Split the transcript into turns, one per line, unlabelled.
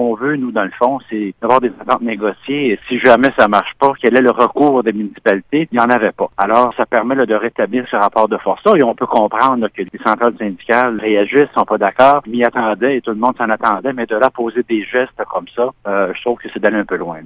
qu'on veut, nous, dans le fond, c'est d'avoir des attentes négociées. Et si jamais ça marche pas, quel est le recours des municipalités? Il n'y en avait pas. Alors, ça permet de rétablir ce rapport de force-là et on peut comprendre que les centrales syndicales réagissent, sont pas d'accord, m'y attendaient et tout le monde s'en attendait, mais de là poser des gestes comme ça, euh, je trouve que c'est d'aller un peu loin.